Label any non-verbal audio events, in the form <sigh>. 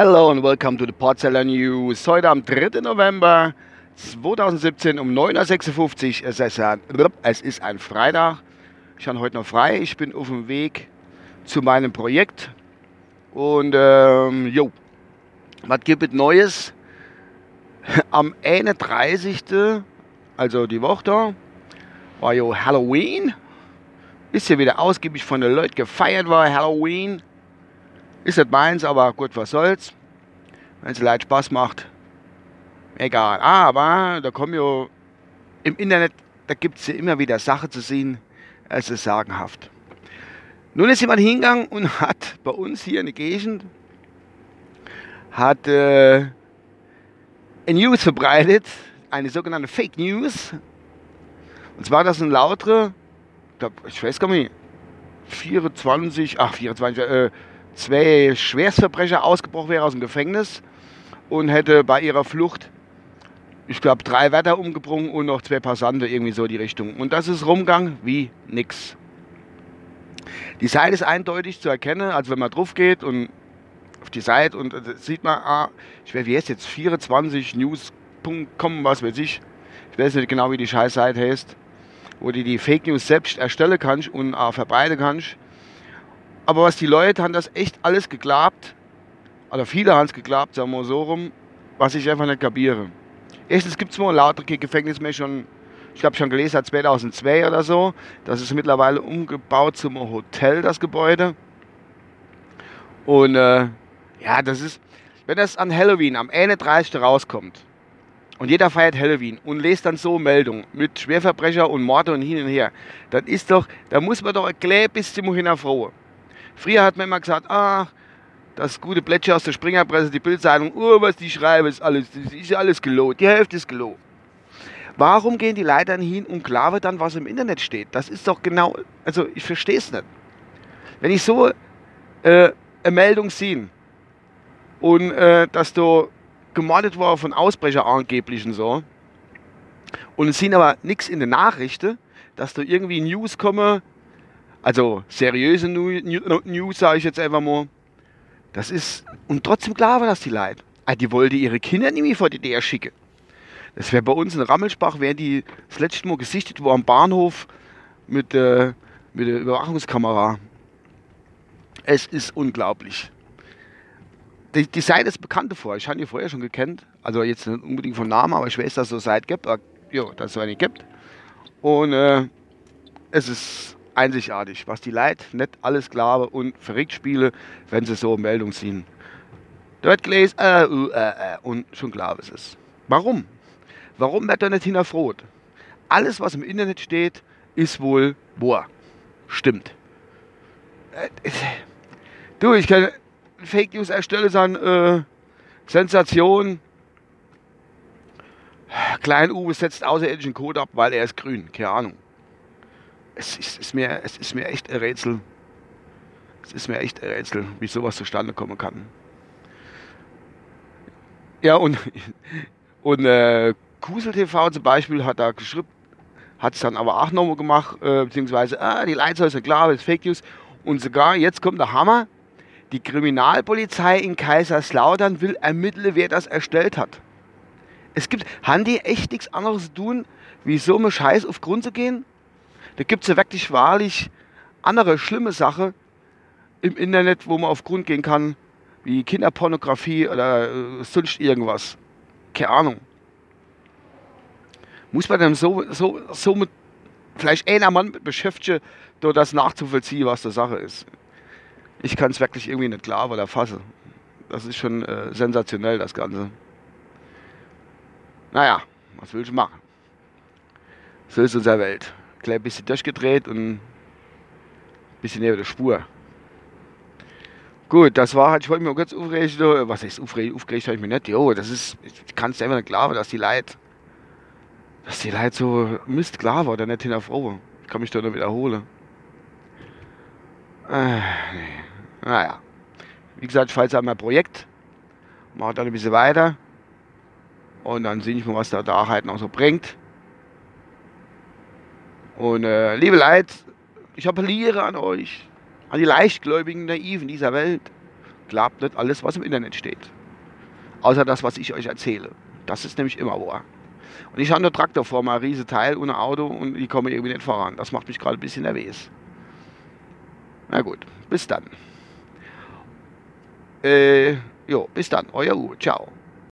Hello and welcome to the Portseller News. Heute am 3. November 2017 um 9.56 Uhr. Es ist, ein, Freitag. Ich habe heute noch frei. Ich bin auf dem Weg zu meinem Projekt. Und ähm, jo, was gibt es Neues? <laughs> Am 31. also die Woche war jo Halloween. Ist ja wieder ausgiebig von den Leuten gefeiert war, Halloween. Ist nicht meins, aber gut, was soll's. Wenn es Leid Spaß macht, egal. Aber da kommen ja im Internet, da gibt es ja immer wieder Sachen zu sehen. Es ist sagenhaft. Nun ist jemand hingegangen und <laughs> hat bei uns hier in der Gegend hat äh, ein News verbreitet, eine sogenannte Fake News. Und zwar, dass ein lautere, ich weiß gar nicht, 24, ach 24, äh, zwei Schwerstverbrecher ausgebrochen wäre aus dem Gefängnis und hätte bei ihrer Flucht, ich glaube, drei Wärter umgebrungen und noch zwei Passanten, irgendwie so die Richtung. Und das ist rumgang wie nix. Die Seite ist eindeutig zu erkennen, also wenn man drauf geht und auf die Seite und äh, sieht man, ah, ich weiß, wie heißt jetzt, 24news.com, was weiß ich. Ich weiß nicht genau, wie die Scheißseite heißt, wo du die Fake News selbst erstellen kannst und auch verbreiten kannst. Aber was die Leute haben das echt alles geglaubt, oder viele haben es geglaubt, sagen wir so rum, was ich einfach nicht kapiere. Erstens gibt es mal lauter Gefängnis mehr schon, ich glaube schon gelesen, seit 2002 oder so. Das ist mittlerweile umgebaut zum Hotel, das Gebäude. Und äh, ja, das ist, wenn das an Halloween am 31. rauskommt und jeder feiert Halloween und lest dann so Meldungen mit Schwerverbrecher und Morde und hin und her, dann ist doch, da muss man doch erklären bis zum hinterfrohen. Früher hat man immer gesagt, ach, das gute Plätscher aus der Springerpresse, die Bildzeitung, oh, was die schreiben, ist alles, ist alles gelogen. Die Hälfte ist gelogen. Warum gehen die Leute dann hin und klauen dann, was im Internet steht? Das ist doch genau, also ich verstehe es nicht. Wenn ich so äh, eine Meldung sehe und äh, dass da gemordet war von Ausbrecher angeblich und so, und es sind aber nichts in den Nachrichten, dass da irgendwie News kommen, also seriöse News, sage ich jetzt einfach mal. Das ist, und trotzdem klar war das die Leute. Ah, die wollte ihre Kinder mehr vor die DR schicken. Das wäre bei uns in Rammelsbach, wären die das letzte Mal gesichtet wo am Bahnhof mit, äh, mit der Überwachungskamera. Es ist unglaublich. Die, die Seite ist bekannt davor. Ich habe die vorher schon gekannt. Also jetzt nicht unbedingt vom Namen, aber ich weiß, dass es so eine Seite gibt. Ja, dass es eine gibt. Und äh, es ist einzigartig, was die Leute nicht alles glauben und verrückt spielen, wenn sie so Meldungen sehen. Dort gelesen, äh, äh, äh, und schon klar ist es. Warum? Warum wird da nicht hinterfroht? Alles, was im Internet steht, ist wohl boah, Stimmt. Du, ich kann Fake News erstellen, sagen, äh, Sensation. Klein Uwe setzt außerirdischen Code ab, weil er ist grün. Keine Ahnung es ist, ist, mir, es ist mir echt ein Rätsel. Es ist mir echt ein Rätsel, wie sowas zustande kommen kann. Ja, und, <laughs> und äh, Kusel TV zum Beispiel hat da geschrieben, hat es dann aber auch nochmal gemacht, äh, beziehungsweise, ah, die Leitzahl ist klar, das ist Fake News. Und sogar, jetzt kommt der Hammer, die Kriminalpolizei in Kaiserslautern will ermitteln, wer das erstellt hat. Es gibt, haben die echt nichts anderes zu tun, wie so einem Scheiß auf Grund zu gehen? Da gibt es ja wirklich wahrlich andere schlimme Sachen im Internet, wo man auf Grund gehen kann, wie Kinderpornografie oder äh, sonst irgendwas. Keine Ahnung. Muss man dann so, so, so mit vielleicht einer Mann beschäftigen, da das nachzuvollziehen, was der Sache ist. Ich kann es wirklich irgendwie nicht klar oder fassen. Das ist schon äh, sensationell, das Ganze. Naja, was will ich machen? So ist unsere Welt gleich ein bisschen durchgedreht und ein bisschen neben der Spur. Gut, das war halt, ich wollte mich mal kurz aufregen. Was heißt aufregen? Aufgeregt habe ich mich nicht. Jo, das ist, ich kann es einfach nicht glauben, dass die Leute, dass die Leute so Mist klar war, oder nicht hinterfragen. Ich kann mich da nur wiederholen. Äh, nee. Naja. Wie gesagt, ich fahre an mein Projekt, mache dann ein bisschen weiter und dann sehe ich mal, was der halt noch so bringt. Und äh, liebe Leute, ich appelliere an euch, an die leichtgläubigen Naiven dieser Welt. Glaubt nicht alles, was im Internet steht. Außer das, was ich euch erzähle. Das ist nämlich immer wahr. Und ich habe einen Traktor vor mir, ein riesen Teil ein Auto und ich komme irgendwie nicht voran. Das macht mich gerade ein bisschen nervös. Na gut, bis dann. Äh, jo, bis dann, euer Uwe, ciao.